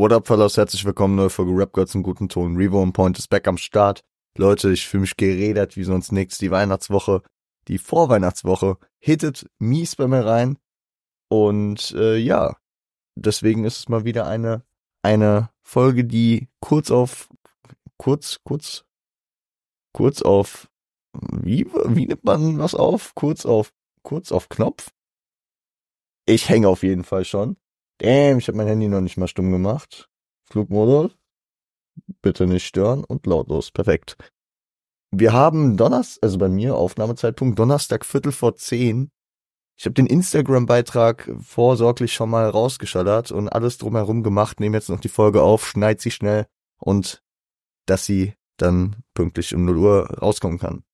What up, fellas? Herzlich willkommen, neue Folge Rap Girl zum guten Ton. Revo und Point ist back am Start. Leute, ich fühle mich geredet wie sonst nix. Die Weihnachtswoche, die Vorweihnachtswoche hittet mies bei mir rein. Und äh, ja, deswegen ist es mal wieder eine, eine Folge, die kurz auf, kurz, kurz, kurz auf, wie, wie nimmt man was auf? Kurz auf, kurz auf Knopf? Ich hänge auf jeden Fall schon. Damn, ich habe mein Handy noch nicht mal stumm gemacht. Flugmodus. Bitte nicht stören und lautlos. Perfekt. Wir haben Donnerstag, also bei mir Aufnahmezeitpunkt Donnerstag Viertel vor zehn. Ich habe den Instagram-Beitrag vorsorglich schon mal rausgeschallert und alles drumherum gemacht. Nehme jetzt noch die Folge auf, schneid sie schnell und dass sie dann pünktlich um 0 Uhr rauskommen kann.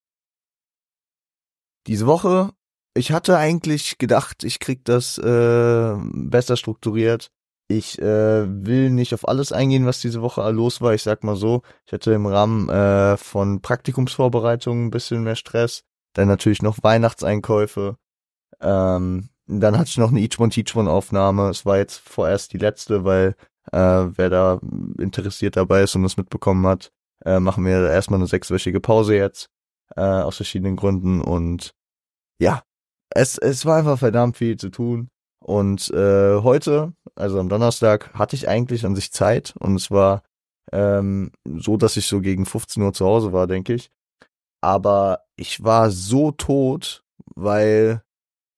Diese Woche ich hatte eigentlich gedacht, ich krieg das äh, besser strukturiert. Ich äh, will nicht auf alles eingehen, was diese Woche los war. Ich sag mal so, ich hatte im Rahmen äh, von Praktikumsvorbereitungen ein bisschen mehr Stress. Dann natürlich noch Weihnachtseinkäufe. Ähm, dann hatte ich noch eine Each One Teach One Aufnahme. Es war jetzt vorerst die letzte, weil äh, wer da interessiert dabei ist und das mitbekommen hat, äh, machen wir erstmal eine sechswöchige Pause jetzt äh, aus verschiedenen Gründen und ja, es, es war einfach verdammt viel zu tun. Und äh, heute, also am Donnerstag, hatte ich eigentlich an sich Zeit und es war ähm, so, dass ich so gegen 15 Uhr zu Hause war, denke ich. Aber ich war so tot, weil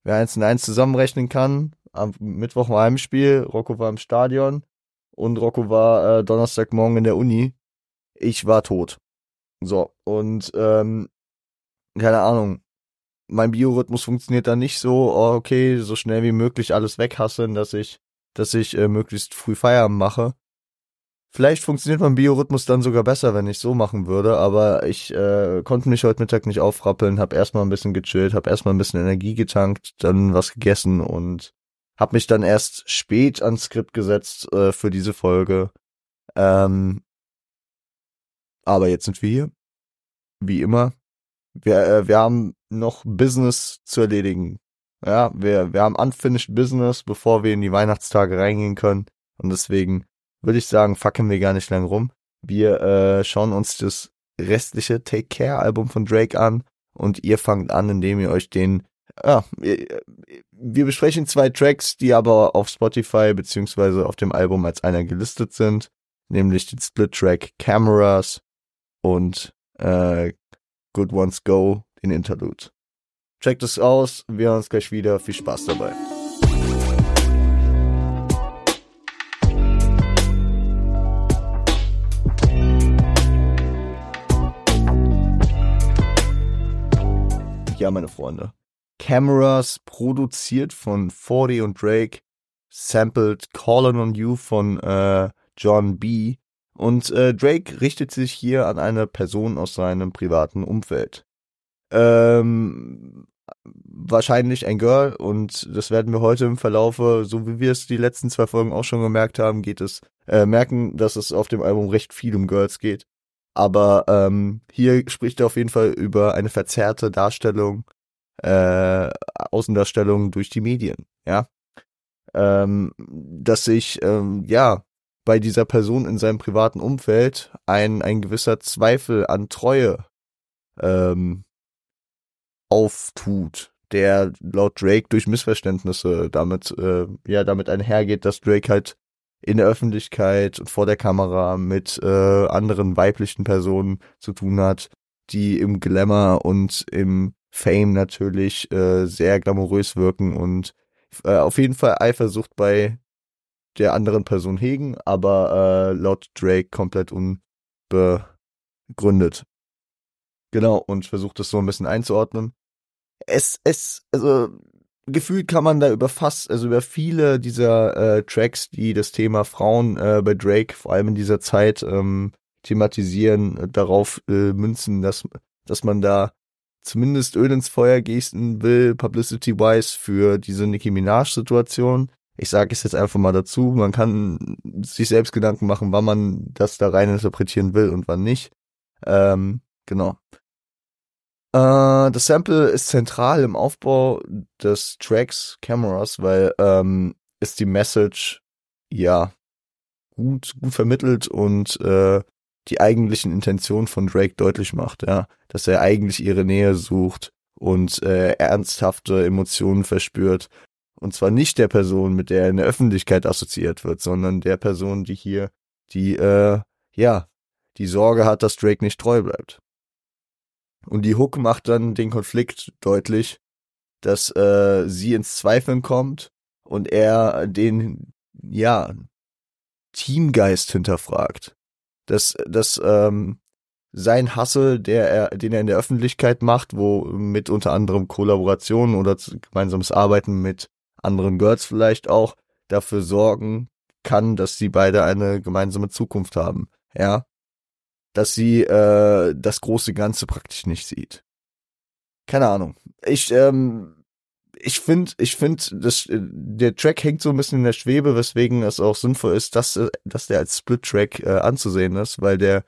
wer eins und eins zusammenrechnen kann, am Mittwoch war Heimspiel, Rocco war im Stadion und Rocco war äh, Donnerstagmorgen in der Uni. Ich war tot. So, und ähm, keine Ahnung, mein Biorhythmus funktioniert da nicht so, oh, okay, so schnell wie möglich alles weghasseln, dass ich, dass ich äh, möglichst früh Feierabend mache. Vielleicht funktioniert mein Biorhythmus dann sogar besser, wenn ich so machen würde, aber ich äh, konnte mich heute Mittag nicht aufrappeln, habe erstmal ein bisschen gechillt, habe erstmal ein bisschen Energie getankt, dann was gegessen und habe mich dann erst spät ans Skript gesetzt äh, für diese Folge. Ähm, aber jetzt sind wir hier. Wie immer. Wir, äh, wir haben noch Business zu erledigen. Ja, wir, wir haben unfinished Business, bevor wir in die Weihnachtstage reingehen können. Und deswegen würde ich sagen, fucken wir gar nicht lang rum. Wir äh, schauen uns das restliche Take Care Album von Drake an und ihr fangt an, indem ihr euch den ja, wir besprechen zwei Tracks, die aber auf Spotify beziehungsweise auf dem Album als einer gelistet sind, nämlich den Split-Track Cameras und äh, Good Ones Go den Interlude. Checkt es aus, wir hören uns gleich wieder. Viel Spaß dabei. Ja, meine Freunde. Cameras produziert von 40 und Drake, sampled Callin' on You von äh, John B. Und äh, Drake richtet sich hier an eine Person aus seinem privaten Umfeld. Ähm, wahrscheinlich ein Girl und das werden wir heute im Verlaufe, so wie wir es die letzten zwei Folgen auch schon gemerkt haben, geht es, äh, merken, dass es auf dem Album recht viel um Girls geht. Aber ähm, hier spricht er auf jeden Fall über eine verzerrte Darstellung, äh, Außendarstellung durch die Medien, ja. Ähm, dass sich, ähm, ja, bei dieser Person in seinem privaten Umfeld ein, ein gewisser Zweifel an Treue ähm, auftut, der laut Drake durch Missverständnisse damit, äh, ja, damit einhergeht, dass Drake halt in der Öffentlichkeit und vor der Kamera mit äh, anderen weiblichen Personen zu tun hat, die im Glamour und im Fame natürlich äh, sehr glamourös wirken und äh, auf jeden Fall Eifersucht bei der anderen Person hegen, aber äh, laut Drake komplett unbegründet. Genau, und versucht das so ein bisschen einzuordnen es, es, also gefühlt kann man da über fast, also über viele dieser äh, Tracks, die das Thema Frauen äh, bei Drake vor allem in dieser Zeit ähm, thematisieren, darauf äh, münzen, dass, dass man da zumindest Öl ins Feuer gießen will, publicity-wise, für diese Nicki Minaj-Situation. Ich sage es jetzt einfach mal dazu, man kann sich selbst Gedanken machen, wann man das da rein interpretieren will und wann nicht. Ähm, genau. Äh, das Sample ist zentral im Aufbau des Tracks Cameras, weil ähm, ist die Message ja gut, gut vermittelt und äh, die eigentlichen Intentionen von Drake deutlich macht, ja, dass er eigentlich ihre Nähe sucht und äh, ernsthafte Emotionen verspürt. Und zwar nicht der Person, mit der er in der Öffentlichkeit assoziiert wird, sondern der Person, die hier, die, äh, ja, die Sorge hat, dass Drake nicht treu bleibt. Und die Hook macht dann den Konflikt deutlich, dass äh, sie ins Zweifeln kommt und er den, ja, Teamgeist hinterfragt. Dass, dass ähm, sein Hassel, der er, den er in der Öffentlichkeit macht, wo mit unter anderem Kollaborationen oder gemeinsames Arbeiten mit anderen Girls vielleicht auch dafür sorgen kann, dass sie beide eine gemeinsame Zukunft haben. Ja, dass sie äh, das große Ganze praktisch nicht sieht. Keine Ahnung. Ich ähm, ich finde, ich finde, das der Track hängt so ein bisschen in der Schwebe, weswegen es auch sinnvoll ist, dass dass der als Split Track äh, anzusehen ist, weil der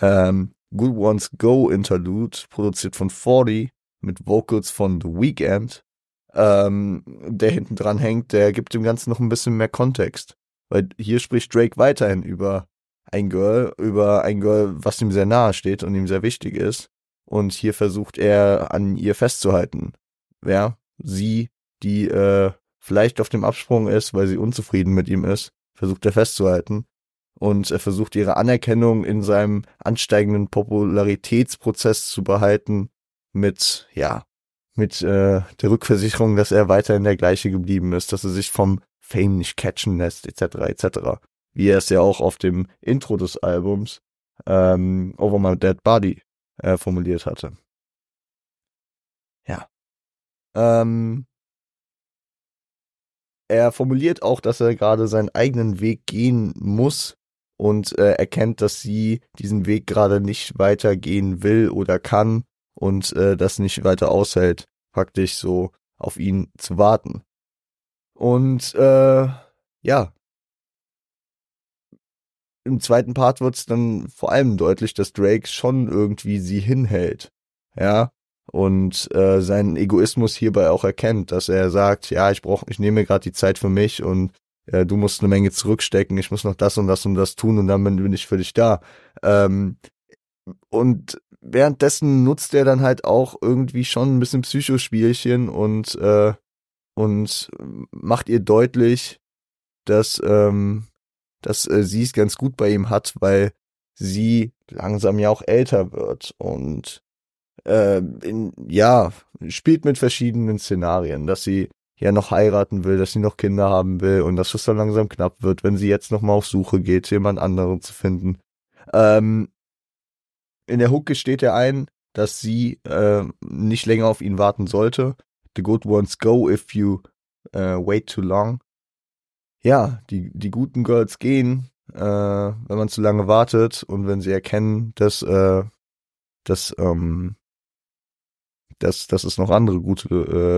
ähm, Good Ones Go Interlude produziert von 40 mit Vocals von The Weeknd, ähm, der hinten dran hängt, der gibt dem Ganzen noch ein bisschen mehr Kontext, weil hier spricht Drake weiterhin über ein Girl, über ein Girl, was ihm sehr nahe steht und ihm sehr wichtig ist. Und hier versucht er an ihr festzuhalten. Ja, sie, die äh, vielleicht auf dem Absprung ist, weil sie unzufrieden mit ihm ist, versucht er festzuhalten. Und er versucht ihre Anerkennung in seinem ansteigenden Popularitätsprozess zu behalten mit, ja, mit äh, der Rückversicherung, dass er weiterhin der gleiche geblieben ist, dass er sich vom Fame nicht catchen lässt, etc. etc wie er es ja auch auf dem Intro des Albums ähm, Over My Dead Body äh, formuliert hatte. Ja. Ähm, er formuliert auch, dass er gerade seinen eigenen Weg gehen muss und äh, erkennt, dass sie diesen Weg gerade nicht weitergehen will oder kann und äh, das nicht weiter aushält, praktisch so auf ihn zu warten. Und äh, ja, im zweiten Part wird es dann vor allem deutlich, dass Drake schon irgendwie sie hinhält. Ja. Und äh, seinen Egoismus hierbei auch erkennt, dass er sagt, ja, ich brauche, ich nehme gerade die Zeit für mich und äh, du musst eine Menge zurückstecken, ich muss noch das und das und das tun und dann bin ich für dich da. Ähm, und währenddessen nutzt er dann halt auch irgendwie schon ein bisschen Psychospielchen und äh, und macht ihr deutlich, dass ähm, dass äh, sie es ganz gut bei ihm hat, weil sie langsam ja auch älter wird und äh, in, ja, spielt mit verschiedenen Szenarien, dass sie ja noch heiraten will, dass sie noch Kinder haben will und dass es dann langsam knapp wird, wenn sie jetzt noch mal auf Suche geht, jemand anderen zu finden. Ähm, in der Hook gesteht er ein, dass sie äh, nicht länger auf ihn warten sollte. The good ones go if you uh, wait too long ja, die, die guten Girls gehen, äh, wenn man zu lange wartet und wenn sie erkennen, dass, äh, dass, ähm, dass, dass es noch andere gute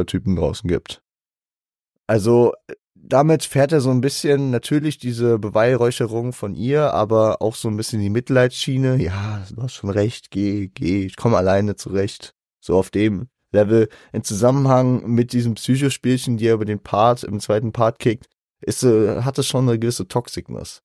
äh, Typen draußen gibt. Also damit fährt er so ein bisschen natürlich diese Beweihräucherung von ihr, aber auch so ein bisschen die Mitleidsschiene. Ja, du hast schon recht, geh, geh, ich komme alleine zurecht. So auf dem Level. In Zusammenhang mit diesem Psychospielchen, die er über den Part, im zweiten Part kickt, ist, äh, hat es schon eine gewisse Toxicness.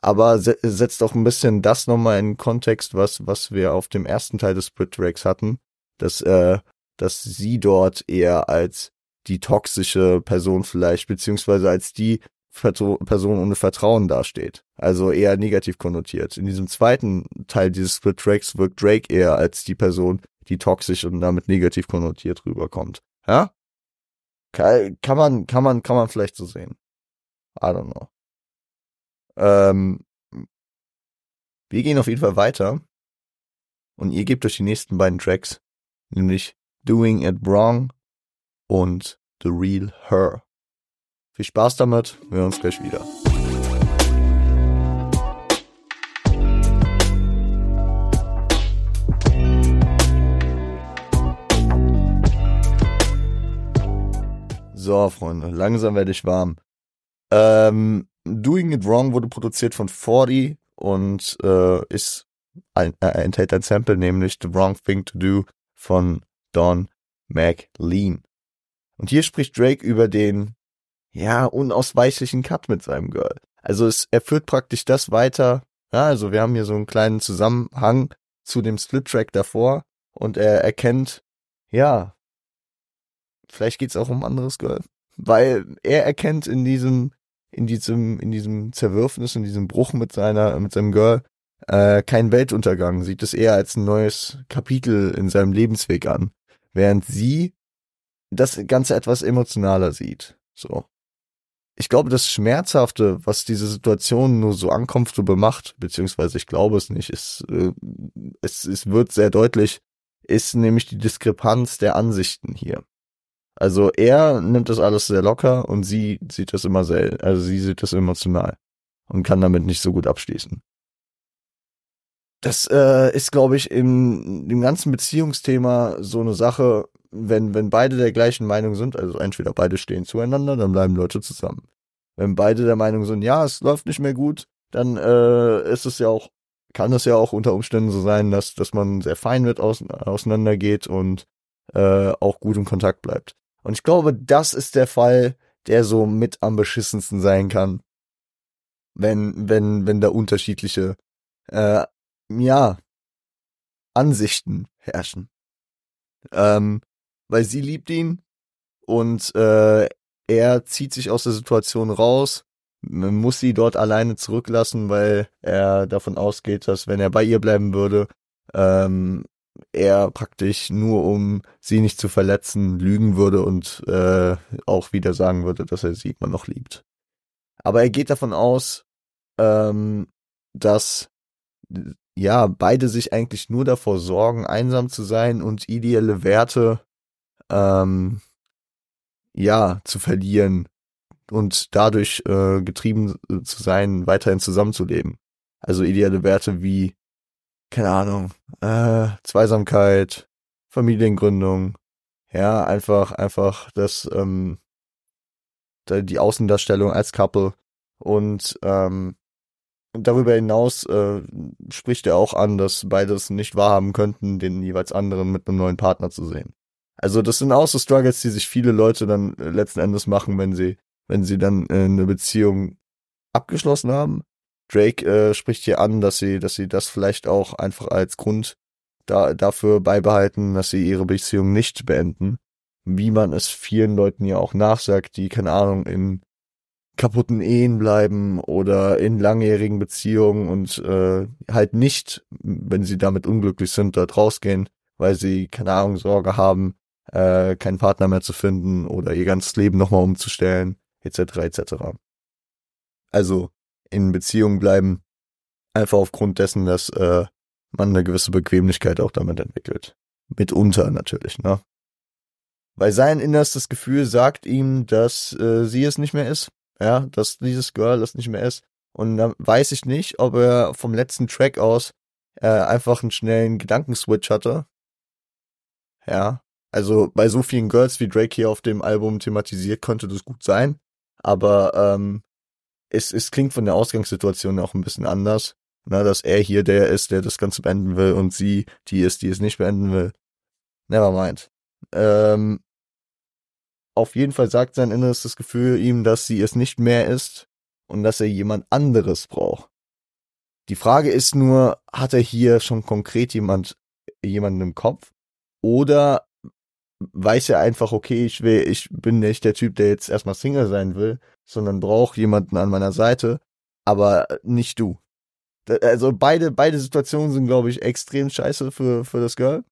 Aber se setzt auch ein bisschen das nochmal in Kontext, was, was wir auf dem ersten Teil des Split Tracks hatten, dass, äh, dass sie dort eher als die toxische Person vielleicht, beziehungsweise als die Person ohne Vertrauen dasteht. Also eher negativ konnotiert. In diesem zweiten Teil dieses Split Tracks wirkt Drake eher als die Person, die toxisch und damit negativ konnotiert rüberkommt. Ja? Kann man, kann man, kann man vielleicht so sehen. I don't know. Ähm, wir gehen auf jeden Fall weiter. Und ihr gebt euch die nächsten beiden Tracks, nämlich Doing It Wrong und The Real Her. Viel Spaß damit, wir hören uns gleich wieder. So, Freunde, langsam werde ich warm. Ähm, Doing It Wrong wurde produziert von 40 und äh, ist ein, äh, enthält ein Sample, nämlich The Wrong Thing to Do von Don McLean. Und hier spricht Drake über den ja unausweichlichen Cut mit seinem Girl. Also es, er führt praktisch das weiter. Ja, also wir haben hier so einen kleinen Zusammenhang zu dem Split-Track davor und er erkennt, ja, vielleicht geht's auch um anderes Girl. Weil er erkennt in diesem, in diesem, in diesem Zerwürfnis, in diesem Bruch mit seiner, mit seinem Girl, äh, keinen Weltuntergang, sieht es eher als ein neues Kapitel in seinem Lebensweg an. Während sie das Ganze etwas emotionaler sieht. So. Ich glaube, das Schmerzhafte, was diese Situation nur so uncomfortable macht, beziehungsweise ich glaube es nicht, ist, äh, es, es wird sehr deutlich, ist nämlich die Diskrepanz der Ansichten hier. Also er nimmt das alles sehr locker und sie sieht das immer sehr, also sie sieht das emotional und kann damit nicht so gut abschließen. Das äh, ist, glaube ich, im, im ganzen Beziehungsthema so eine Sache, wenn, wenn beide der gleichen Meinung sind, also entweder beide stehen zueinander, dann bleiben Leute zusammen. Wenn beide der Meinung sind, ja, es läuft nicht mehr gut, dann äh, ist es ja auch, kann es ja auch unter Umständen so sein, dass, dass man sehr fein mit aus, auseinandergeht und äh, auch gut im Kontakt bleibt. Und ich glaube, das ist der Fall, der so mit am beschissensten sein kann, wenn, wenn, wenn da unterschiedliche, äh, ja, Ansichten herrschen. Ähm, weil sie liebt ihn und äh, er zieht sich aus der Situation raus, muss sie dort alleine zurücklassen, weil er davon ausgeht, dass wenn er bei ihr bleiben würde, ähm, er praktisch nur um sie nicht zu verletzen lügen würde und äh, auch wieder sagen würde, dass er sie immer noch liebt. Aber er geht davon aus, ähm, dass ja beide sich eigentlich nur davor sorgen, einsam zu sein und ideelle Werte ähm, ja, zu verlieren und dadurch äh, getrieben äh, zu sein, weiterhin zusammenzuleben. Also ideale Werte wie, keine Ahnung, äh, Zweisamkeit, Familiengründung, ja, einfach, einfach das, ähm, die Außendarstellung als Couple und ähm, darüber hinaus äh, spricht er auch an, dass beides nicht wahrhaben könnten, den jeweils anderen mit einem neuen Partner zu sehen. Also das sind auch so Struggles, die sich viele Leute dann äh, letzten Endes machen, wenn sie, wenn sie dann äh, eine Beziehung abgeschlossen haben. Drake äh, spricht hier an, dass sie, dass sie das vielleicht auch einfach als Grund da, dafür beibehalten, dass sie ihre Beziehung nicht beenden. Wie man es vielen Leuten ja auch nachsagt, die, keine Ahnung, in kaputten Ehen bleiben oder in langjährigen Beziehungen und äh, halt nicht, wenn sie damit unglücklich sind, dort rausgehen, weil sie, keine Ahnung, Sorge haben, äh, keinen Partner mehr zu finden oder ihr ganzes Leben nochmal umzustellen, etc. etc. Also in Beziehungen bleiben, einfach aufgrund dessen, dass äh, man eine gewisse Bequemlichkeit auch damit entwickelt. Mitunter natürlich, ne? Weil sein innerstes Gefühl sagt ihm, dass äh, sie es nicht mehr ist, ja, dass dieses Girl es nicht mehr ist. Und dann weiß ich nicht, ob er vom letzten Track aus äh, einfach einen schnellen Gedankenswitch hatte. Ja, also bei so vielen Girls, wie Drake hier auf dem Album thematisiert, könnte das gut sein. Aber ähm, es, es klingt von der Ausgangssituation auch ein bisschen anders. Na, dass er hier der ist, der das Ganze beenden will und sie die ist, die es nicht beenden will. Never mind. Ähm, auf jeden Fall sagt sein inneres Gefühl ihm, dass sie es nicht mehr ist und dass er jemand anderes braucht. Die Frage ist nur, hat er hier schon konkret jemand, jemanden im Kopf? Oder weiß ja einfach, okay, ich will, ich bin nicht der Typ, der jetzt erstmal Single sein will, sondern brauche jemanden an meiner Seite, aber nicht du. Also beide, beide Situationen sind, glaube ich, extrem scheiße für, für das Girl.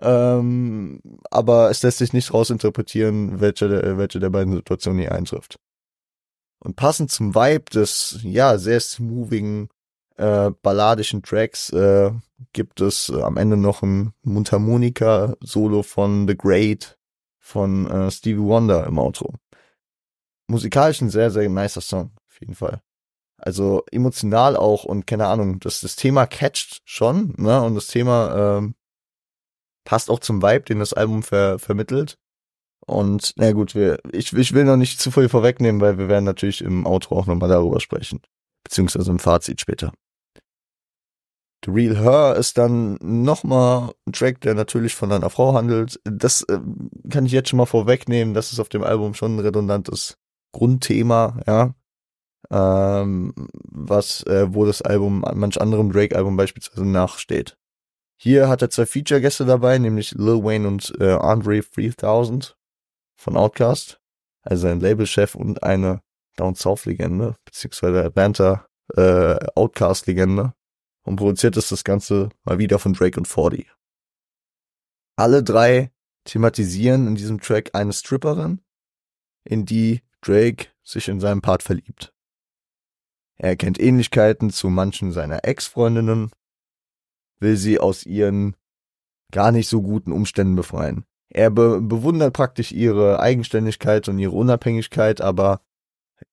Ähm, aber es lässt sich nicht rausinterpretieren, welche, der, welche der beiden Situationen hier eintrifft. Und passend zum Vibe des, ja, sehr smoothigen, äh, balladischen Tracks äh, gibt es äh, am Ende noch ein Mundharmonika-Solo von The Great von äh, Stevie Wonder im Outro. Musikalisch ein sehr, sehr nicer Song, auf jeden Fall. Also emotional auch und keine Ahnung, das, das Thema catcht schon, ne? Und das Thema ähm, passt auch zum Vibe, den das Album ver vermittelt. Und na gut, wir, ich, ich will noch nicht zu viel vorwegnehmen, weil wir werden natürlich im Outro auch nochmal darüber sprechen. Beziehungsweise im Fazit später. The Real Her ist dann nochmal ein Track, der natürlich von einer Frau handelt. Das äh, kann ich jetzt schon mal vorwegnehmen. Das ist auf dem Album schon ein redundantes Grundthema, ja. ähm, was, äh, wo das Album manch anderem Drake-Album beispielsweise nachsteht. Hier hat er zwei Feature-Gäste dabei, nämlich Lil Wayne und äh, Andre 3000 von Outkast, also sein Labelchef und eine Down South-Legende, beziehungsweise Atlanta äh, Outcast-Legende. Und produziert ist das Ganze mal wieder von Drake und 40. Alle drei thematisieren in diesem Track eine Stripperin, in die Drake sich in seinem Part verliebt. Er erkennt Ähnlichkeiten zu manchen seiner Ex-Freundinnen, will sie aus ihren gar nicht so guten Umständen befreien. Er be bewundert praktisch ihre Eigenständigkeit und ihre Unabhängigkeit, aber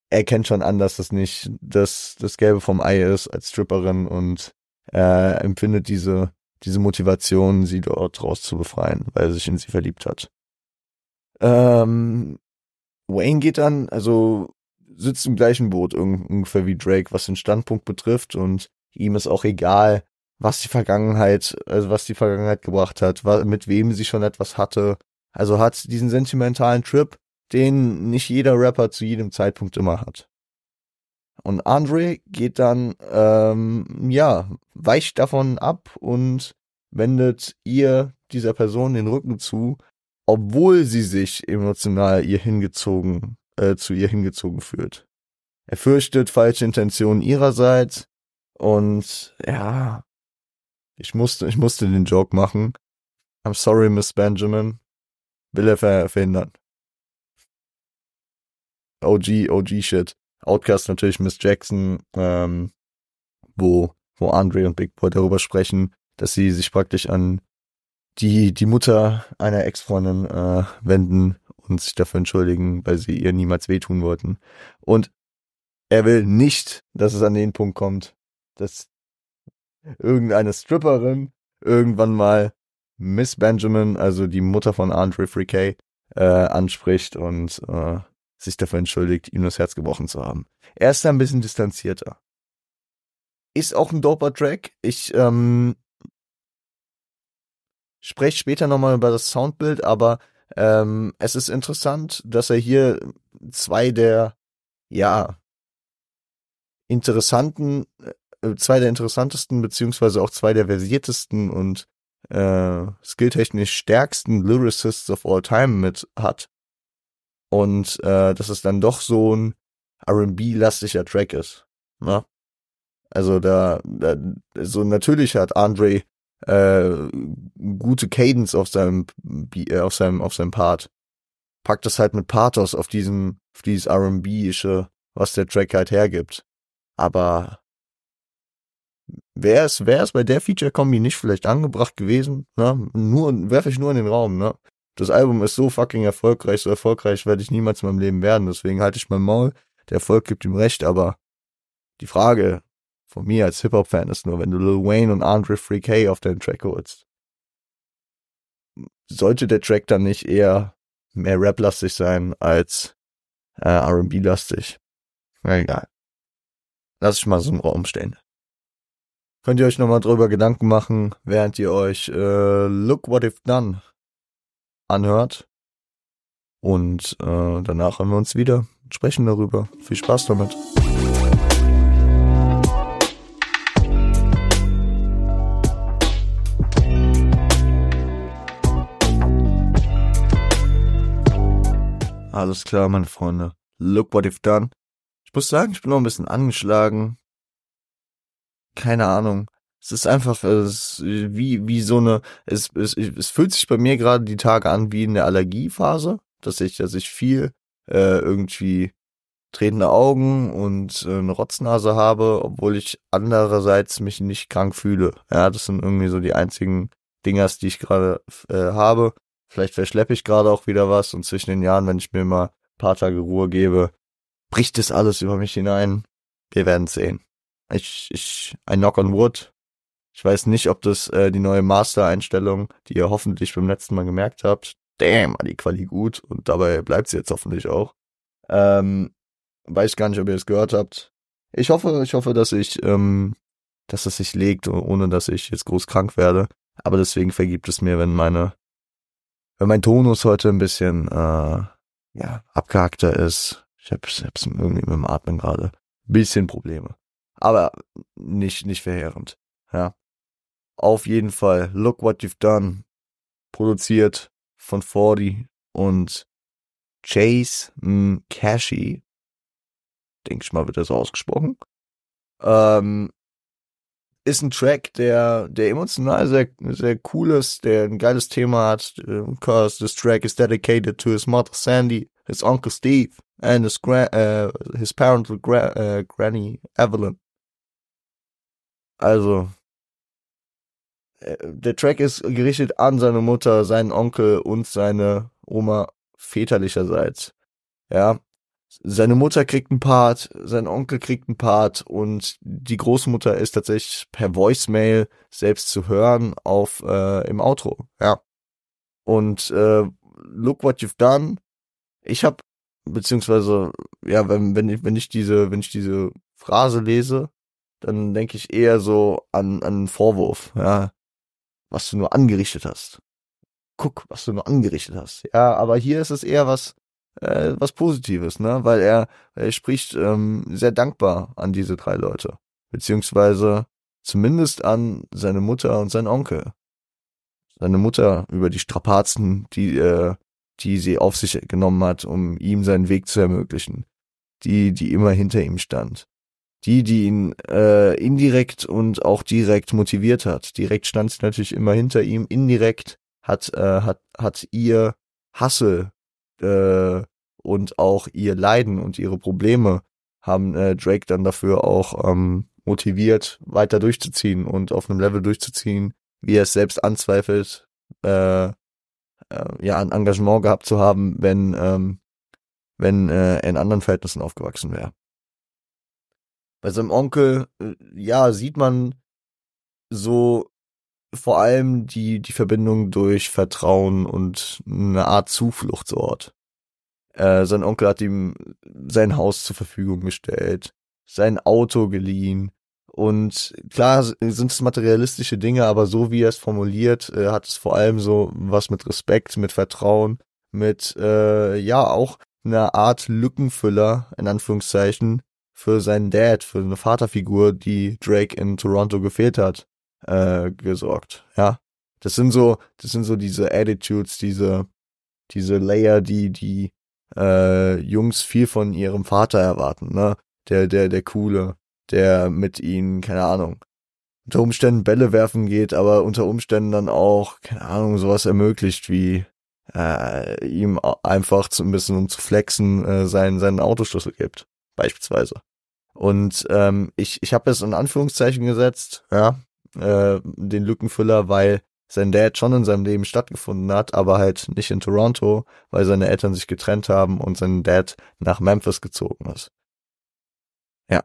er kennt schon an, dass das nicht das, das Gelbe vom Ei ist als Stripperin und er empfindet diese, diese Motivation, sie dort raus zu befreien, weil er sich in sie verliebt hat. Ähm, Wayne geht dann, also sitzt im gleichen Boot ungefähr wie Drake, was den Standpunkt betrifft und ihm ist auch egal, was die Vergangenheit, also was die Vergangenheit gebracht hat, mit wem sie schon etwas hatte. Also hat diesen sentimentalen Trip, den nicht jeder Rapper zu jedem Zeitpunkt immer hat. Und Andre geht dann, ähm, ja, weicht davon ab und wendet ihr, dieser Person, den Rücken zu, obwohl sie sich emotional ihr hingezogen, äh, zu ihr hingezogen fühlt. Er fürchtet falsche Intentionen ihrerseits und ja, ich musste, ich musste den Joke machen. I'm sorry, Miss Benjamin. Will er verhindern. OG, OG Shit. Outcast natürlich Miss Jackson, ähm, wo, wo Andre und Big Boy darüber sprechen, dass sie sich praktisch an die, die Mutter einer Ex-Freundin äh, wenden und sich dafür entschuldigen, weil sie ihr niemals wehtun wollten. Und er will nicht, dass es an den Punkt kommt, dass irgendeine Stripperin irgendwann mal Miss Benjamin, also die Mutter von Andre Free äh, anspricht und äh, sich dafür entschuldigt, ihm das Herz gebrochen zu haben. Er ist da ein bisschen distanzierter. Ist auch ein doper Track. Ich ähm, spreche später nochmal über das Soundbild, aber ähm, es ist interessant, dass er hier zwei der, ja, interessanten, äh, zwei der interessantesten, beziehungsweise auch zwei der versiertesten und äh, skilltechnisch stärksten Lyricists of all time mit hat. Und äh, dass es dann doch so ein R&B-lastiger Track ist. Ne? Also da, da so natürlich hat Andre äh, gute Cadence auf seinem äh, auf seinem auf seinem Part. Packt das halt mit Pathos auf diesem auf dieses R&B-ische, was der Track halt hergibt. Aber wäre es wäre es bei der Feature Kombi nicht vielleicht angebracht gewesen, ne? Nur werfe ich nur in den Raum, ne? Das Album ist so fucking erfolgreich, so erfolgreich werde ich niemals in meinem Leben werden, deswegen halte ich mein Maul. Der Erfolg gibt ihm recht, aber die Frage, von mir als Hip-Hop-Fan ist nur, wenn du Lil Wayne und Andre 3K auf deinen Track holst, sollte der Track dann nicht eher mehr Rap-lastig sein als äh, R&B-lastig? Egal. Lass ich mal so im Raum stehen. Könnt ihr euch nochmal drüber Gedanken machen, während ihr euch äh, Look What If Done anhört. Und äh, danach hören wir uns wieder, sprechen darüber. Viel Spaß damit. Alles klar, meine Freunde. Look what you've done. Ich muss sagen, ich bin noch ein bisschen angeschlagen. Keine Ahnung. Es ist einfach es ist wie wie so eine es, es es fühlt sich bei mir gerade die Tage an wie in der Allergiephase, dass ich dass ich viel äh, irgendwie tretende Augen und äh, eine Rotznase habe, obwohl ich andererseits mich nicht krank fühle. Ja, das sind irgendwie so die einzigen Dingers, die ich gerade äh, habe. Vielleicht verschleppe ich gerade auch wieder was und zwischen den Jahren, wenn ich mir mal ein paar Tage Ruhe gebe, bricht es alles über mich hinein. Wir werden sehen. Ich, ich, ein Knock on Wood. Ich weiß nicht, ob das äh, die neue Master-Einstellung, die ihr hoffentlich beim letzten Mal gemerkt habt. Damn, war die Quali gut und dabei bleibt sie jetzt hoffentlich auch. Ähm, weiß gar nicht, ob ihr es gehört habt. Ich hoffe, ich hoffe, dass ich, ähm, dass es sich legt, ohne dass ich jetzt groß krank werde. Aber deswegen vergibt es mir, wenn meine wenn mein Tonus heute ein bisschen äh, ja, abgehackter ist. Ich hab's, hab's irgendwie mit dem Atmen gerade. bisschen Probleme. Aber nicht, nicht verheerend. Ja. Auf jeden Fall, Look What You've Done, produziert von 40 und Chase Cashy. Denke ich mal, wird das so ausgesprochen. Ähm, ist ein Track, der, der emotional sehr, sehr cool ist, der ein geiles Thema hat, because this track is dedicated to his mother Sandy, his uncle Steve, and his, gra uh, his parental gra uh, granny Evelyn. Also, äh, der Track ist gerichtet an seine Mutter, seinen Onkel und seine Oma väterlicherseits. Ja, seine Mutter kriegt einen Part, sein Onkel kriegt einen Part und die Großmutter ist tatsächlich per Voicemail selbst zu hören auf äh, im Outro. Ja. Und äh, Look What You've Done. Ich habe beziehungsweise ja, wenn wenn ich wenn ich diese wenn ich diese Phrase lese, dann denke ich eher so an an einen Vorwurf. Ja, was du nur angerichtet hast. Guck, was du nur angerichtet hast. Ja, aber hier ist es eher was äh, was Positives, ne? Weil er, er spricht ähm, sehr dankbar an diese drei Leute. Beziehungsweise zumindest an seine Mutter und seinen Onkel. Seine Mutter über die Strapazen, die, äh, die sie auf sich genommen hat, um ihm seinen Weg zu ermöglichen. Die, die immer hinter ihm stand. Die, die ihn äh, indirekt und auch direkt motiviert hat. Direkt stand sie natürlich immer hinter ihm. Indirekt hat, äh, hat, hat ihr Hassel äh, und auch ihr Leiden und ihre Probleme haben äh, Drake dann dafür auch ähm, motiviert, weiter durchzuziehen und auf einem Level durchzuziehen, wie er es selbst anzweifelt, äh, äh, ja, ein Engagement gehabt zu haben, wenn, ähm, wenn äh, er in anderen Verhältnissen aufgewachsen wäre. Bei seinem Onkel, äh, ja, sieht man so vor allem die, die Verbindung durch Vertrauen und eine Art Zufluchtsort. Äh, sein Onkel hat ihm sein Haus zur Verfügung gestellt, sein Auto geliehen. Und klar sind es materialistische Dinge, aber so wie er es formuliert, äh, hat es vor allem so was mit Respekt, mit Vertrauen, mit äh, ja auch einer Art Lückenfüller, in Anführungszeichen, für seinen Dad, für eine Vaterfigur, die Drake in Toronto gefehlt hat, äh, gesorgt. Ja. Das sind so, das sind so diese Attitudes, diese, diese Layer, die, die äh, Jungs viel von ihrem Vater erwarten, ne? Der, der, der Coole, der mit ihnen, keine Ahnung, unter Umständen Bälle werfen geht, aber unter Umständen dann auch, keine Ahnung, sowas ermöglicht wie äh, ihm einfach zu ein bisschen um zu flexen äh, seinen, seinen Autoschlüssel gibt, beispielsweise. Und ähm, ich, ich habe es in Anführungszeichen gesetzt, ja, äh, den Lückenfüller, weil sein Dad schon in seinem Leben stattgefunden hat, aber halt nicht in Toronto, weil seine Eltern sich getrennt haben und sein Dad nach Memphis gezogen ist. Ja.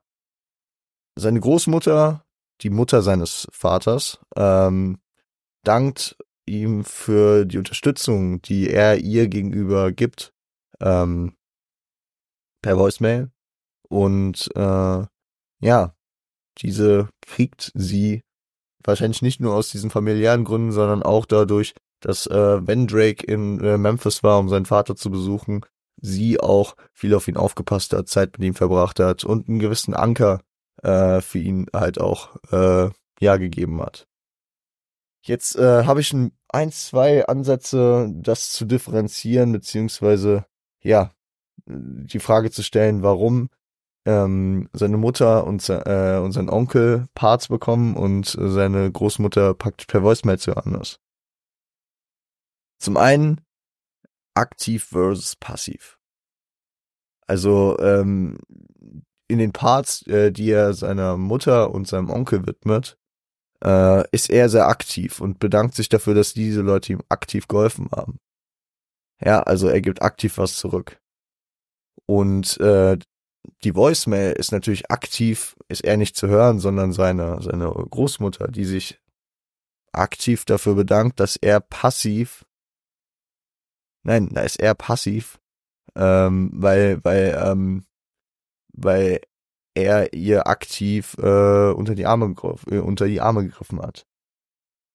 Seine Großmutter, die Mutter seines Vaters, ähm, dankt ihm für die Unterstützung, die er ihr gegenüber gibt, ähm, per Voicemail. Und äh, ja, diese kriegt sie wahrscheinlich nicht nur aus diesen familiären Gründen, sondern auch dadurch, dass äh, wenn Drake in äh, Memphis war, um seinen Vater zu besuchen, sie auch viel auf ihn aufgepasst hat, Zeit mit ihm verbracht hat und einen gewissen Anker äh, für ihn halt auch äh, ja gegeben hat. Jetzt äh, habe ich ein, ein, zwei Ansätze, das zu differenzieren, beziehungsweise ja, die Frage zu stellen, warum ähm, seine Mutter und, äh, und sein Onkel Parts bekommen und seine Großmutter packt per Voicemail zu anders. Zum einen aktiv versus passiv. Also ähm, in den Parts, äh, die er seiner Mutter und seinem Onkel widmet, äh, ist er sehr aktiv und bedankt sich dafür, dass diese Leute ihm aktiv geholfen haben. Ja, also er gibt aktiv was zurück. Und äh, die Voicemail ist natürlich aktiv, ist er nicht zu hören, sondern seine, seine Großmutter, die sich aktiv dafür bedankt, dass er passiv, nein, da ist er passiv, ähm, weil, weil, ähm, weil er ihr aktiv äh, unter die Arme äh, unter die Arme gegriffen hat.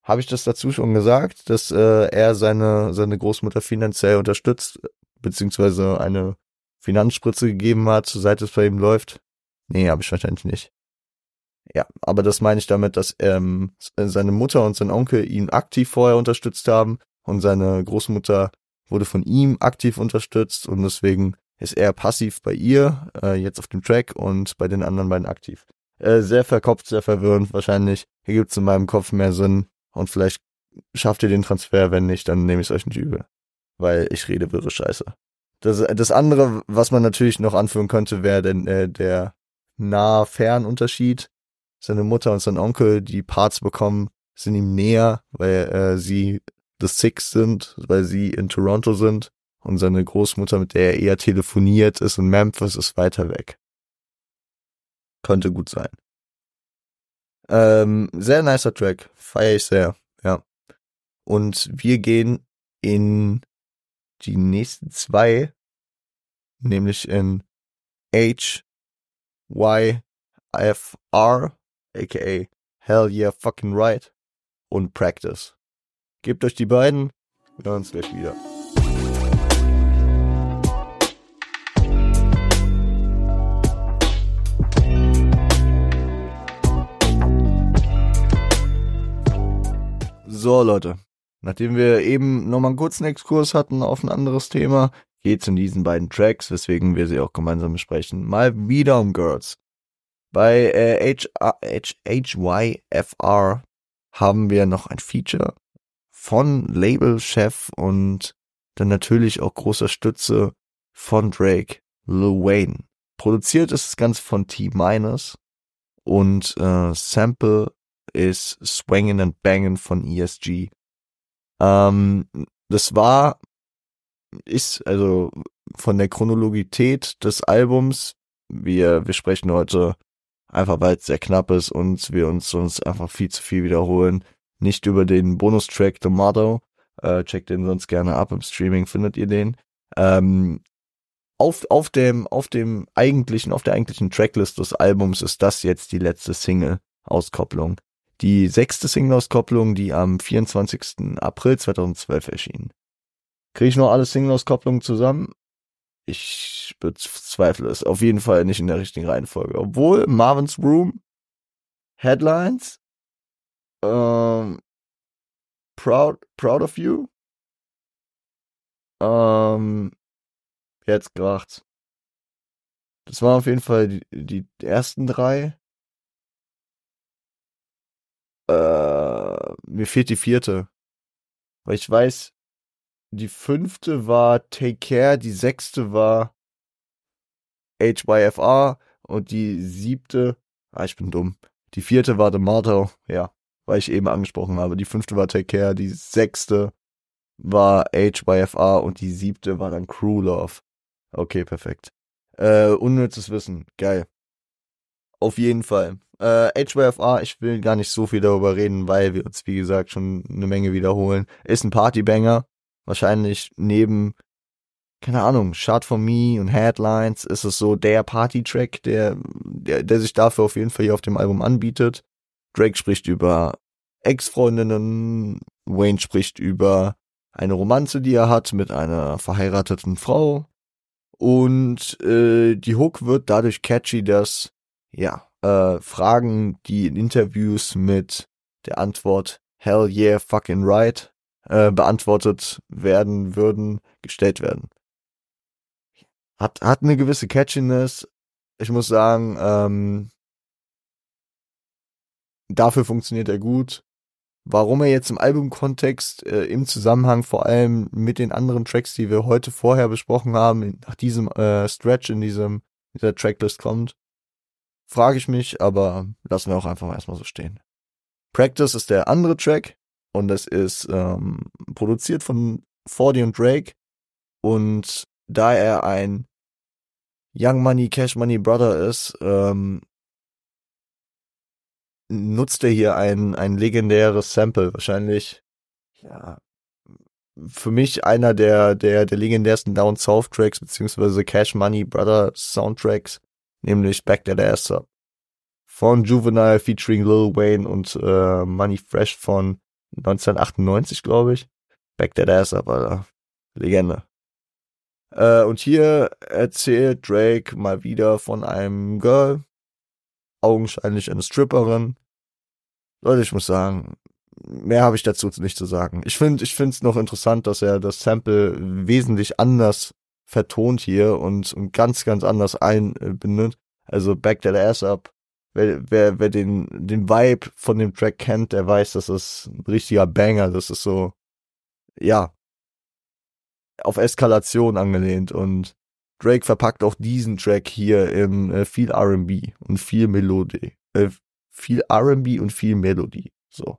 Habe ich das dazu schon gesagt, dass äh, er seine seine Großmutter finanziell unterstützt, beziehungsweise eine Finanzspritze gegeben hat, seit es bei ihm läuft. Nee, habe ich wahrscheinlich nicht. Ja, aber das meine ich damit, dass ähm, seine Mutter und sein Onkel ihn aktiv vorher unterstützt haben und seine Großmutter wurde von ihm aktiv unterstützt und deswegen ist er passiv bei ihr, äh, jetzt auf dem Track und bei den anderen beiden aktiv. Äh, sehr verkopft, sehr verwirrend wahrscheinlich. Hier gibt's in meinem Kopf mehr Sinn und vielleicht schafft ihr den Transfer, wenn nicht, dann nehme ich es euch nicht übel. Weil ich rede wirre Scheiße. Das, das andere, was man natürlich noch anführen könnte, wäre denn äh, der nah-fern-Unterschied. Seine Mutter und sein Onkel, die Parts bekommen, sind ihm näher, weil äh, sie The Six sind, weil sie in Toronto sind und seine Großmutter, mit der er eher telefoniert, ist in Memphis, ist weiter weg. Könnte gut sein. Ähm, sehr nicer Track, feiere ich sehr, ja. Und wir gehen in die nächsten zwei, nämlich in H, Y, F, R, aka Hell Yeah Fucking Right und Practice. Gebt euch die beiden, wir hören uns gleich wieder. So, Leute. Nachdem wir eben nochmal einen kurzen Exkurs hatten auf ein anderes Thema, geht's in diesen beiden Tracks, weswegen wir sie auch gemeinsam besprechen, mal wieder um Girls. Bei äh, H H HYFR haben wir noch ein Feature von Labelchef und dann natürlich auch großer Stütze von Drake, Lil Wayne. Produziert ist das Ganze von T-Minus und äh, Sample ist Swangin' and Bangin' von ESG. Ähm, das war, ist also von der Chronologität des Albums, wir, wir sprechen heute einfach, weil es sehr knapp ist und wir uns sonst einfach viel zu viel wiederholen, nicht über den Bonustrack The Motto. Äh, checkt den sonst gerne ab im Streaming, findet ihr den. Ähm, auf, auf dem, auf dem eigentlichen, auf der eigentlichen Tracklist des Albums ist das jetzt die letzte Single-Auskopplung. Die sechste Single-Auskopplung, die am 24. April 2012 erschien. Kriege ich noch alle Single-Auskopplungen zusammen? Ich bezweifle es. Auf jeden Fall nicht in der richtigen Reihenfolge. Obwohl Marvin's Room, Headlines, ähm, Proud, Proud of You. Ähm, jetzt kracht's. Das waren auf jeden Fall die, die ersten drei. Äh, mir fehlt die vierte. Weil ich weiß, die fünfte war Take Care, die sechste war HYFR und die siebte, ah, ich bin dumm. Die vierte war The Motto, ja weil ich eben angesprochen habe. Die fünfte war Take Care, die sechste war HYFR und die siebte war dann Crew Love. Okay, perfekt. Äh, unnützes Wissen, geil. Auf jeden Fall. Äh, HYFR, ich will gar nicht so viel darüber reden, weil wir uns, wie gesagt, schon eine Menge wiederholen. Ist ein Partybanger. Wahrscheinlich neben, keine Ahnung, Shot for Me und Headlines ist es so der Party-Track, der, der, der sich dafür auf jeden Fall hier auf dem Album anbietet. Drake spricht über Ex-Freundinnen, Wayne spricht über eine Romanze, die er hat mit einer verheirateten Frau. Und äh, die Hook wird dadurch catchy, dass ja äh, Fragen, die in Interviews mit der Antwort Hell yeah, fucking right äh, beantwortet werden würden, gestellt werden. Hat, hat eine gewisse Catchiness. Ich muss sagen, ähm, Dafür funktioniert er gut. Warum er jetzt im Albumkontext äh, im Zusammenhang vor allem mit den anderen Tracks, die wir heute vorher besprochen haben, nach diesem äh, Stretch in diesem dieser Tracklist kommt, frage ich mich, aber lassen wir auch einfach mal erstmal so stehen. Practice ist der andere Track und das ist ähm, produziert von Fordy und Drake und da er ein Young Money Cash Money Brother ist, ähm, nutzt er hier ein, ein legendäres Sample. Wahrscheinlich, ja, für mich einer der, der, der legendärsten Down South Tracks, beziehungsweise Cash Money Brother Soundtracks, nämlich Back That Ass Up. Von Juvenile featuring Lil Wayne und äh, Money Fresh von 1998, glaube ich. Back That Ass Up, Alter. Legende. Äh, und hier erzählt Drake mal wieder von einem Girl, augenscheinlich eine Stripperin. Leute, ich muss sagen, mehr habe ich dazu nicht zu sagen. Ich finde, ich finde es noch interessant, dass er das Sample wesentlich anders vertont hier und, und ganz, ganz anders einbindet. Also Back That Ass Up. Wer, wer, wer den, den Vibe von dem Track kennt, der weiß, das ist ein richtiger Banger. Das ist so, ja, auf Eskalation angelehnt und Drake verpackt auch diesen Track hier in äh, viel R&B und viel Melodie, äh, viel R&B und viel Melodie. So.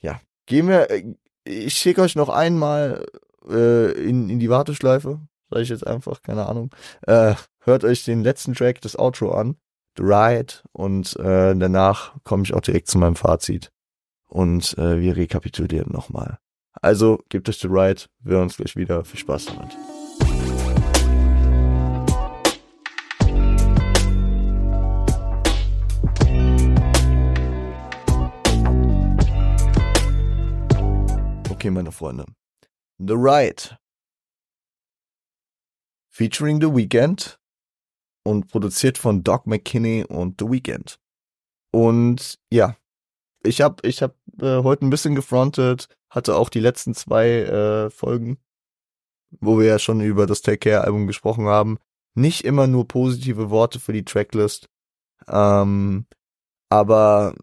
Ja, gehen wir, äh, ich schicke euch noch einmal äh, in, in die Warteschleife, sage ich jetzt einfach, keine Ahnung. Äh, hört euch den letzten Track, das Outro an, The Ride, und äh, danach komme ich auch direkt zu meinem Fazit. Und äh, wir rekapitulieren nochmal. Also gebt euch The Ride, wir hören uns gleich wieder. Viel Spaß damit. Okay, meine Freunde. The Ride. Featuring The Weeknd und produziert von Doc McKinney und The Weeknd. Und ja, ich habe ich hab, äh, heute ein bisschen gefrontet, hatte auch die letzten zwei äh, Folgen, wo wir ja schon über das Take Care Album gesprochen haben. Nicht immer nur positive Worte für die Tracklist. Ähm, aber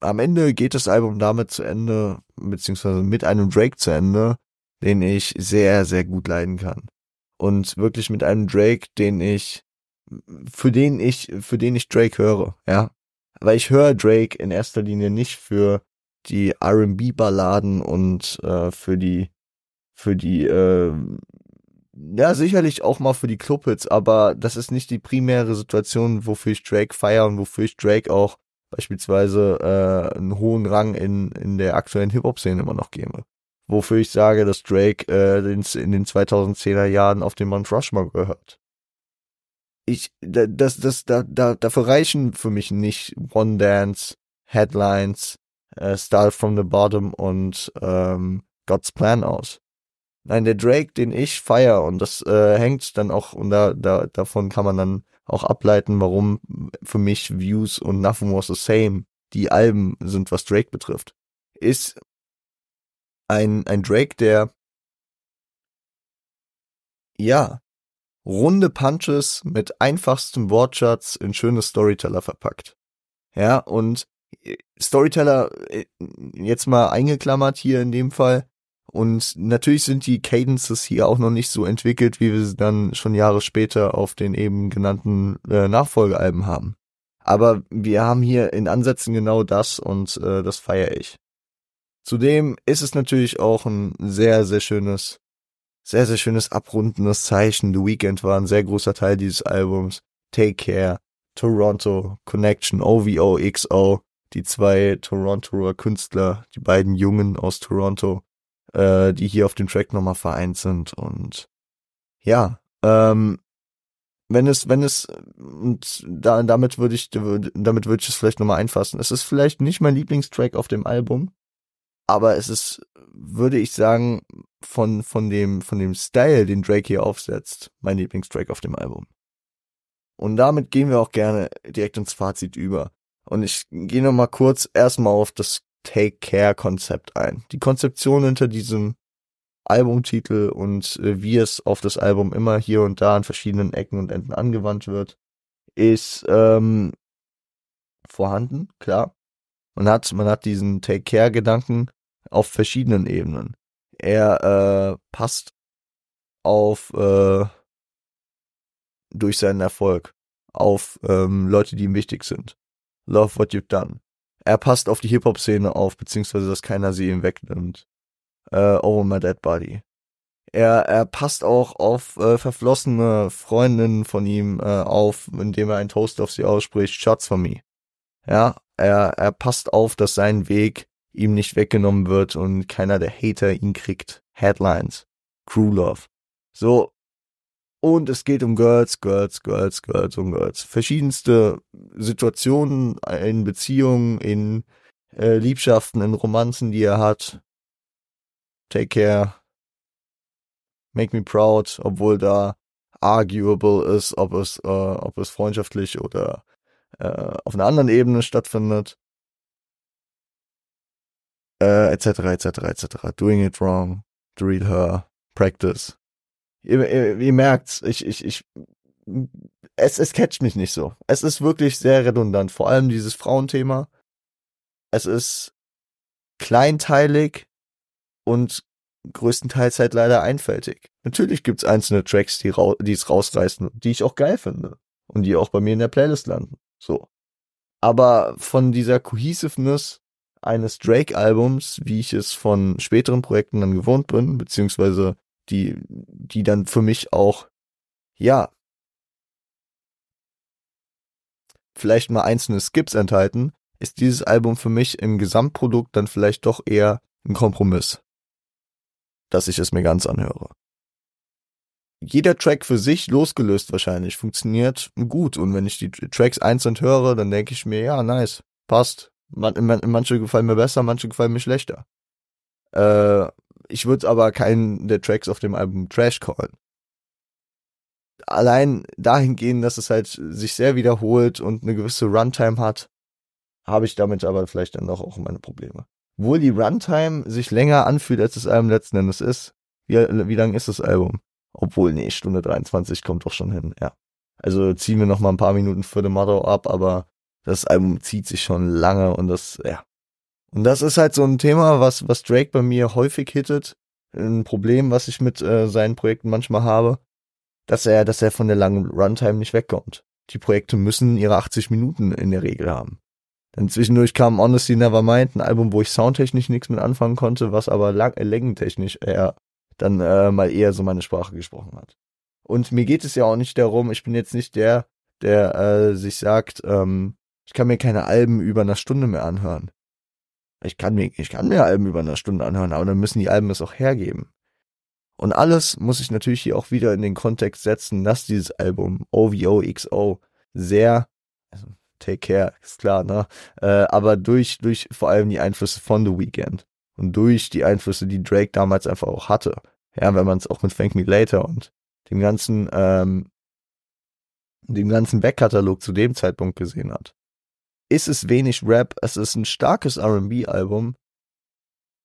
am Ende geht das Album damit zu Ende, beziehungsweise mit einem Drake zu Ende, den ich sehr, sehr gut leiden kann. Und wirklich mit einem Drake, den ich, für den ich, für den ich Drake höre, ja. Weil ich höre Drake in erster Linie nicht für die R&B-Balladen und äh, für die, für die, äh, ja, sicherlich auch mal für die Clubhits, aber das ist nicht die primäre Situation, wofür ich Drake feiere und wofür ich Drake auch beispielsweise äh, einen hohen Rang in, in der aktuellen Hip-Hop-Szene immer noch gebe. Wofür ich sage, dass Drake äh, in, den 2010er Jahren auf den Mount Rushmore gehört. Ich, das, das, da, da, dafür reichen für mich nicht One Dance, Headlines, äh, Start from the Bottom und ähm, God's Plan aus. Nein, der Drake, den ich feier und das äh, hängt dann auch und da, da davon kann man dann auch ableiten, warum für mich Views und Nothing Was the Same die Alben sind, was Drake betrifft, ist ein ein Drake, der ja runde Punches mit einfachstem Wortschatz in schöne Storyteller verpackt. Ja, und Storyteller äh, jetzt mal eingeklammert hier in dem Fall. Und natürlich sind die Cadences hier auch noch nicht so entwickelt, wie wir sie dann schon Jahre später auf den eben genannten äh, Nachfolgealben haben. Aber wir haben hier in Ansätzen genau das und äh, das feiere ich. Zudem ist es natürlich auch ein sehr, sehr schönes, sehr, sehr schönes abrundendes Zeichen. The Weekend war ein sehr großer Teil dieses Albums. Take Care, Toronto, Connection, OVO, XO die zwei Torontoer Künstler, die beiden Jungen aus Toronto, äh, die hier auf dem Track nochmal vereint sind. Und ja, ähm, wenn es, wenn es, und da, damit würde ich, damit würde ich es vielleicht nochmal einfassen. Es ist vielleicht nicht mein Lieblingstrack auf dem Album, aber es ist, würde ich sagen, von, von dem, von dem Style, den Drake hier aufsetzt, mein Lieblingstrack auf dem Album. Und damit gehen wir auch gerne direkt ins Fazit über. Und ich gehe noch mal kurz erstmal auf das Take Care Konzept ein. Die Konzeption hinter diesem Albumtitel und äh, wie es auf das Album immer hier und da an verschiedenen Ecken und Enden angewandt wird, ist ähm, vorhanden, klar. Man hat, man hat diesen Take Care Gedanken auf verschiedenen Ebenen. Er äh, passt auf äh, durch seinen Erfolg auf ähm, Leute, die ihm wichtig sind. Love What You've Done. Er passt auf die Hip-Hop-Szene auf, beziehungsweise dass keiner sie ihm wegnimmt. Äh, Over My Dead Body. Er, er passt auch auf äh, verflossene Freundinnen von ihm äh, auf, indem er einen Toast auf sie ausspricht, Shots for me. Ja, er, er passt auf, dass sein Weg ihm nicht weggenommen wird und keiner der Hater ihn kriegt. Headlines. Crew Love. So, und es geht um Girls, Girls, Girls, Girls und Girls. Verschiedenste Situationen in Beziehungen, in äh, Liebschaften, in Romanzen, die er hat. Take care. Make me proud, obwohl da arguable ist, ob es, äh, ob es freundschaftlich oder äh, auf einer anderen Ebene stattfindet. Äh, etc., etc., etc. Doing it wrong, real her, practice. Ihr, ihr, ihr merkt's, ich, ich, ich, es, es catcht mich nicht so. Es ist wirklich sehr redundant, vor allem dieses Frauenthema. Es ist kleinteilig und größtenteils halt leider einfältig. Natürlich gibt's einzelne Tracks, die, die es rausreißen, die ich auch geil finde und die auch bei mir in der Playlist landen. So. Aber von dieser Cohesiveness eines Drake-Albums, wie ich es von späteren Projekten dann gewohnt bin, beziehungsweise die, die dann für mich auch, ja, vielleicht mal einzelne Skips enthalten, ist dieses Album für mich im Gesamtprodukt dann vielleicht doch eher ein Kompromiss, dass ich es mir ganz anhöre. Jeder Track für sich losgelöst wahrscheinlich funktioniert gut und wenn ich die Tracks einzeln höre, dann denke ich mir, ja, nice, passt. Man, man, manche gefallen mir besser, manche gefallen mir schlechter. Äh, ich würde aber keinen der Tracks auf dem Album Trash callen allein dahingehend, dass es halt sich sehr wiederholt und eine gewisse Runtime hat, habe ich damit aber vielleicht dann doch auch meine Probleme. Obwohl die Runtime sich länger anfühlt, als das Album letzten Endes ist. Wie, wie lang ist das Album? Obwohl, nee, Stunde 23 kommt doch schon hin, ja. Also ziehen wir noch mal ein paar Minuten für The Mother ab, aber das Album zieht sich schon lange und das, ja. Und das ist halt so ein Thema, was, was Drake bei mir häufig hittet. Ein Problem, was ich mit äh, seinen Projekten manchmal habe dass er, dass er von der langen Runtime nicht wegkommt. Die Projekte müssen ihre 80 Minuten in der Regel haben. Dann zwischendurch kam Honestly Nevermind, ein Album, wo ich soundtechnisch nichts mit anfangen konnte, was aber lang, äh, längentechnisch eher dann äh, mal eher so meine Sprache gesprochen hat. Und mir geht es ja auch nicht darum, ich bin jetzt nicht der, der äh, sich sagt, ähm, ich kann mir keine Alben über eine Stunde mehr anhören. Ich kann mir, ich kann mir Alben über eine Stunde anhören, aber dann müssen die Alben es auch hergeben. Und alles muss ich natürlich hier auch wieder in den Kontext setzen, dass dieses Album OVO XO sehr, also Take Care, ist klar, ne? Äh, aber durch, durch vor allem die Einflüsse von The Weeknd und durch die Einflüsse, die Drake damals einfach auch hatte. Ja, wenn man es auch mit Thank Me Later und dem ganzen, ähm, dem ganzen Backkatalog zu dem Zeitpunkt gesehen hat. Ist es wenig Rap, es ist ein starkes R&B-Album,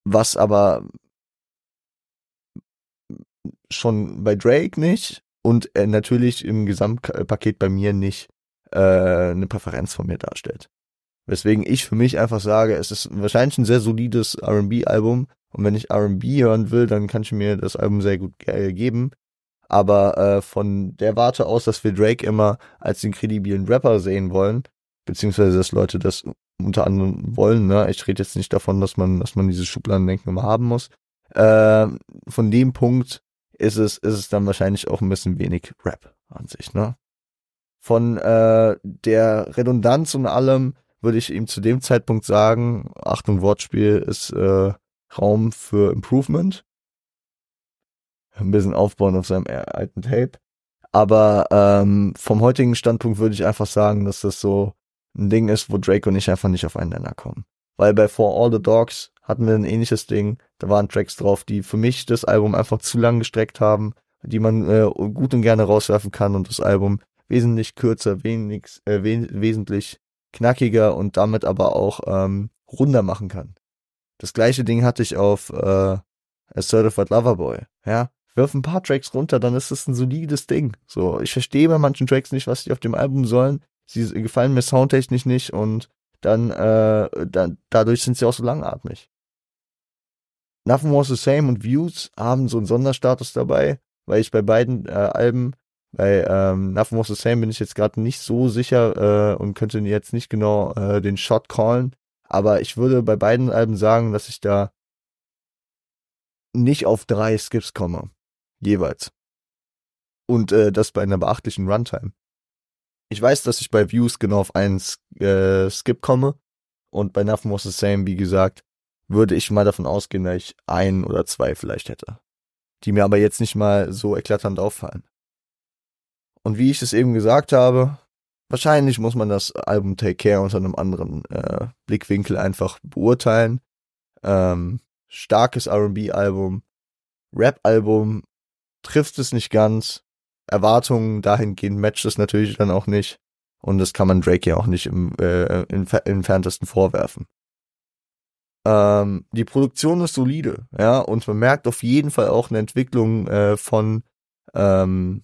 was aber schon bei Drake nicht und äh, natürlich im Gesamtpaket bei mir nicht äh, eine Präferenz von mir darstellt. Weswegen ich für mich einfach sage, es ist wahrscheinlich ein sehr solides R&B-Album und wenn ich R&B hören will, dann kann ich mir das Album sehr gut äh, geben. Aber äh, von der Warte aus, dass wir Drake immer als den kredibilen Rapper sehen wollen, beziehungsweise dass Leute das unter anderem wollen, ne? Ich rede jetzt nicht davon, dass man, dass man diese Schubladendenken immer haben muss. Äh, von dem Punkt ist es, ist es dann wahrscheinlich auch ein bisschen wenig Rap an sich, ne? Von äh, der Redundanz und allem würde ich ihm zu dem Zeitpunkt sagen, Achtung, Wortspiel ist äh, Raum für Improvement. Ein bisschen aufbauen auf seinem alten Tape. Aber ähm, vom heutigen Standpunkt würde ich einfach sagen, dass das so ein Ding ist, wo Drake und ich einfach nicht auf einen Nenner kommen. Weil bei For All the Dogs hatten wir ein ähnliches Ding. Da waren Tracks drauf, die für mich das Album einfach zu lang gestreckt haben, die man äh, gut und gerne rauswerfen kann und das Album wesentlich kürzer, wenig, äh, we wesentlich knackiger und damit aber auch ähm, runder machen kann. Das gleiche Ding hatte ich auf äh, A Certified Loverboy. Ja, wirf ein paar Tracks runter, dann ist das ein solides Ding. So, ich verstehe bei manchen Tracks nicht, was die auf dem Album sollen. Sie gefallen mir soundtechnisch nicht und dann, äh, dann dadurch sind sie auch so langatmig. Nothing Was the Same und Views haben so einen Sonderstatus dabei, weil ich bei beiden äh, Alben, bei ähm, Nothing Was the Same bin ich jetzt gerade nicht so sicher äh, und könnte jetzt nicht genau äh, den Shot callen, aber ich würde bei beiden Alben sagen, dass ich da nicht auf drei Skips komme, jeweils. Und äh, das bei einer beachtlichen Runtime. Ich weiß, dass ich bei Views genau auf einen äh, Skip komme und bei Nothing Was the Same, wie gesagt, würde ich mal davon ausgehen, dass ich ein oder zwei vielleicht hätte. Die mir aber jetzt nicht mal so eklatant auffallen. Und wie ich es eben gesagt habe, wahrscheinlich muss man das Album Take Care unter einem anderen äh, Blickwinkel einfach beurteilen. Ähm, starkes RB-Album, Rap-Album trifft es nicht ganz. Erwartungen dahingehend matcht es natürlich dann auch nicht. Und das kann man Drake ja auch nicht im äh, entferntesten vorwerfen. Ähm, die Produktion ist solide, ja, und man merkt auf jeden Fall auch eine Entwicklung äh, von ähm,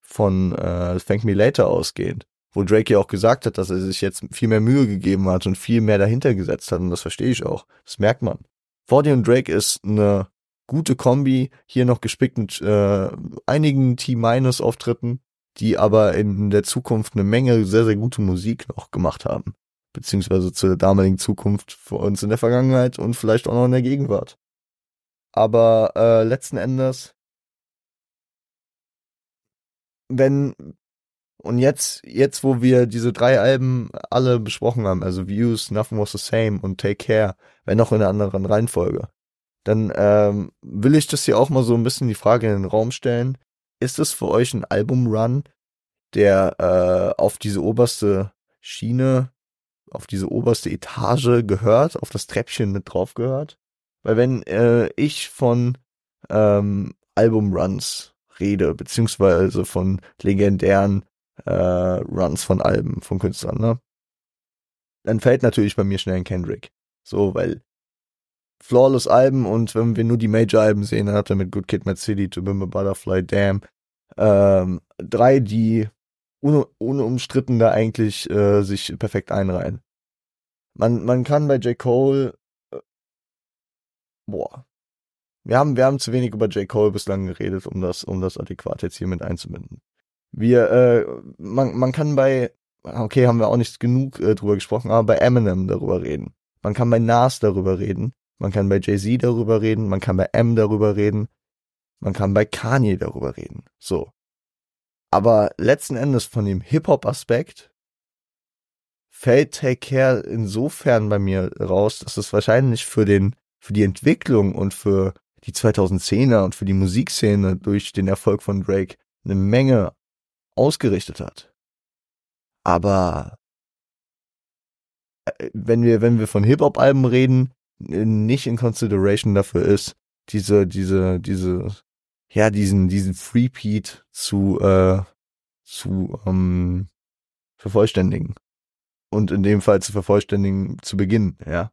von äh, Thank Me Later ausgehend, wo Drake ja auch gesagt hat, dass er sich jetzt viel mehr Mühe gegeben hat und viel mehr dahinter gesetzt hat und das verstehe ich auch. Das merkt man. Fordy und Drake ist eine gute Kombi, hier noch gespickt mit äh, einigen T-Minus-Auftritten, die aber in der Zukunft eine Menge sehr, sehr gute Musik noch gemacht haben beziehungsweise zur damaligen Zukunft für uns in der Vergangenheit und vielleicht auch noch in der Gegenwart. Aber äh, letzten Endes, wenn und jetzt, jetzt, wo wir diese drei Alben alle besprochen haben, also Views, Nothing Was the Same und Take Care, wenn auch in einer anderen Reihenfolge, dann ähm, will ich das hier auch mal so ein bisschen die Frage in den Raum stellen. Ist es für euch ein Album-Run, der äh, auf diese oberste Schiene auf diese oberste Etage gehört, auf das Treppchen mit drauf gehört. Weil wenn äh, ich von ähm, Album-Runs rede, beziehungsweise von legendären äh, Runs von Alben, von Künstlern, ne? Dann fällt natürlich bei mir schnell ein Kendrick. So, weil Flawless Alben und wenn wir nur die Major-Alben sehen, dann hat er mit Good Kid, Mad City, To Bim a Butterfly, Damn, ähm, drei, die ohne, ohne umstritten da eigentlich äh, sich perfekt einreihen. Man, man kann bei J. Cole, äh, boah, wir haben, wir haben zu wenig über J. Cole bislang geredet, um das, um das adäquat jetzt hier mit einzubinden. Wir, äh, man, man kann bei, okay, haben wir auch nicht genug äh, drüber gesprochen, aber bei Eminem darüber reden. Man kann bei Nas darüber reden. Man kann bei Jay-Z darüber reden. Man kann bei M darüber reden. Man kann bei Kanye darüber reden. So. Aber letzten Endes von dem Hip-Hop-Aspekt fällt Take Care insofern bei mir raus, dass es wahrscheinlich für den, für die Entwicklung und für die 2010er und für die Musikszene durch den Erfolg von Drake eine Menge ausgerichtet hat. Aber äh, wenn wir, wenn wir von Hip-Hop-Alben reden, nicht in Consideration dafür ist, diese, diese, diese ja, diesen, diesen Freepeat zu, äh, zu ähm, vervollständigen. Und in dem Fall zu vervollständigen zu beginnen, ja.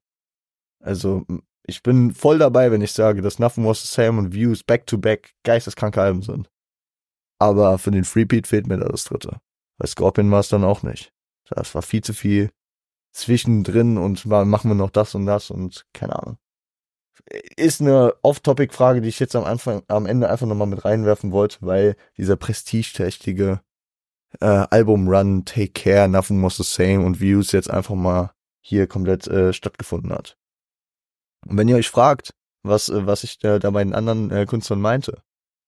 Also, ich bin voll dabei, wenn ich sage, dass Nothing Was the Same und Views back-to-back geisteskranke Alben sind. Aber für den Freepeat fehlt mir da das dritte. Bei Scorpion war es dann auch nicht. Das war viel zu viel zwischendrin und machen wir noch das und das und keine Ahnung ist eine Off-Topic-Frage, die ich jetzt am Anfang, am Ende einfach nochmal mit reinwerfen wollte, weil dieser prestigeträchtige äh, Album-Run, Take Care, Nothing Was the Same und Views jetzt einfach mal hier komplett äh, stattgefunden hat. Und wenn ihr euch fragt, was, äh, was ich da, da bei den anderen äh, Künstlern meinte,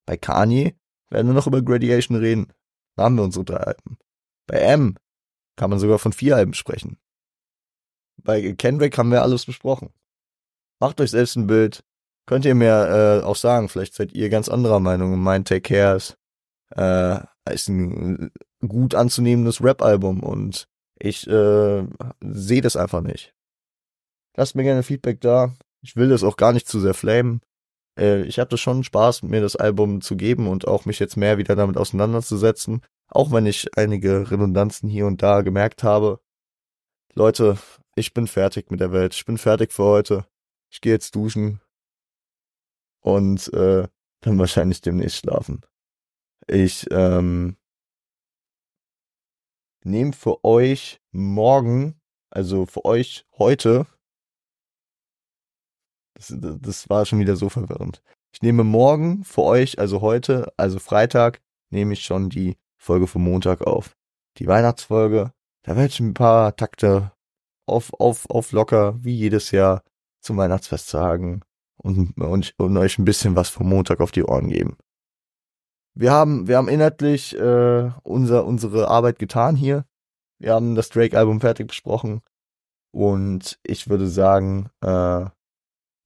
bei Kanye werden wir noch über Gradiation reden. Da haben wir unsere drei Alben. Bei M kann man sogar von vier Alben sprechen. Bei Kendrick haben wir alles besprochen. Macht euch selbst ein Bild. Könnt ihr mir äh, auch sagen, vielleicht seid ihr ganz anderer Meinung. Mein Take Care ist, äh, ist ein gut anzunehmendes Rap-Album und ich äh, sehe das einfach nicht. Lasst mir gerne Feedback da. Ich will das auch gar nicht zu sehr flamen. Äh, ich hatte schon Spaß, mir das Album zu geben und auch mich jetzt mehr wieder damit auseinanderzusetzen. Auch wenn ich einige Redundanzen hier und da gemerkt habe. Leute, ich bin fertig mit der Welt. Ich bin fertig für heute. Ich gehe jetzt duschen und äh, dann wahrscheinlich demnächst schlafen. Ich ähm, nehme für euch morgen, also für euch heute, das, das war schon wieder so verwirrend. Ich nehme morgen für euch, also heute, also Freitag, nehme ich schon die Folge vom Montag auf. Die Weihnachtsfolge, da werde ich ein paar Takte auf, auf, auf locker, wie jedes Jahr, zum Weihnachtsfest sagen und, und, und euch ein bisschen was vom Montag auf die Ohren geben. Wir haben, wir haben inhaltlich äh, unser, unsere Arbeit getan hier. Wir haben das Drake-Album fertig besprochen. Und ich würde sagen, äh,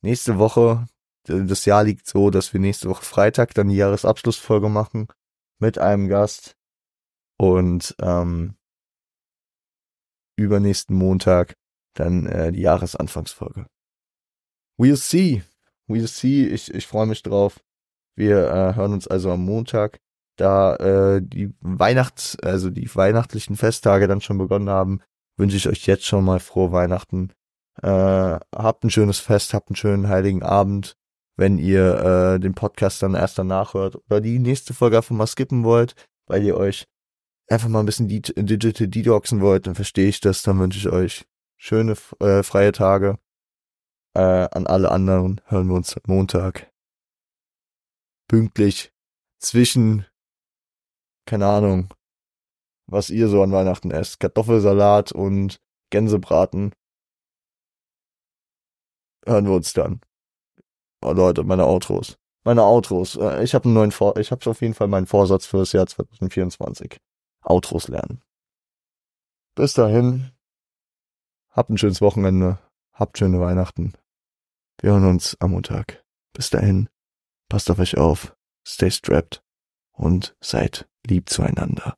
nächste Woche, das Jahr liegt so, dass wir nächste Woche Freitag dann die Jahresabschlussfolge machen mit einem Gast. Und ähm, übernächsten Montag dann äh, die Jahresanfangsfolge. We'll see. We'll see. Ich, ich freue mich drauf. Wir äh, hören uns also am Montag. da äh, die Weihnachts, also die weihnachtlichen Festtage dann schon begonnen haben, wünsche ich euch jetzt schon mal frohe Weihnachten. Äh, habt ein schönes Fest, habt einen schönen heiligen Abend. Wenn ihr äh, den Podcast dann erst danach hört oder die nächste Folge einfach mal skippen wollt, weil ihr euch einfach mal ein bisschen Digital Detoxen wollt, dann verstehe ich das. Dann wünsche ich euch schöne äh, freie Tage. Äh, an alle anderen hören wir uns Montag. Pünktlich zwischen, keine Ahnung, was ihr so an Weihnachten esst. Kartoffelsalat und Gänsebraten. Hören wir uns dann. Oh Leute, meine Outros. Meine Outros. Äh, ich habe einen neuen Vor ich habe auf jeden Fall meinen Vorsatz für das Jahr 2024. Outros lernen. Bis dahin. Habt ein schönes Wochenende. Habt schöne Weihnachten. Wir hören uns am Montag. Bis dahin. Passt auf euch auf. Stay strapped. Und seid lieb zueinander.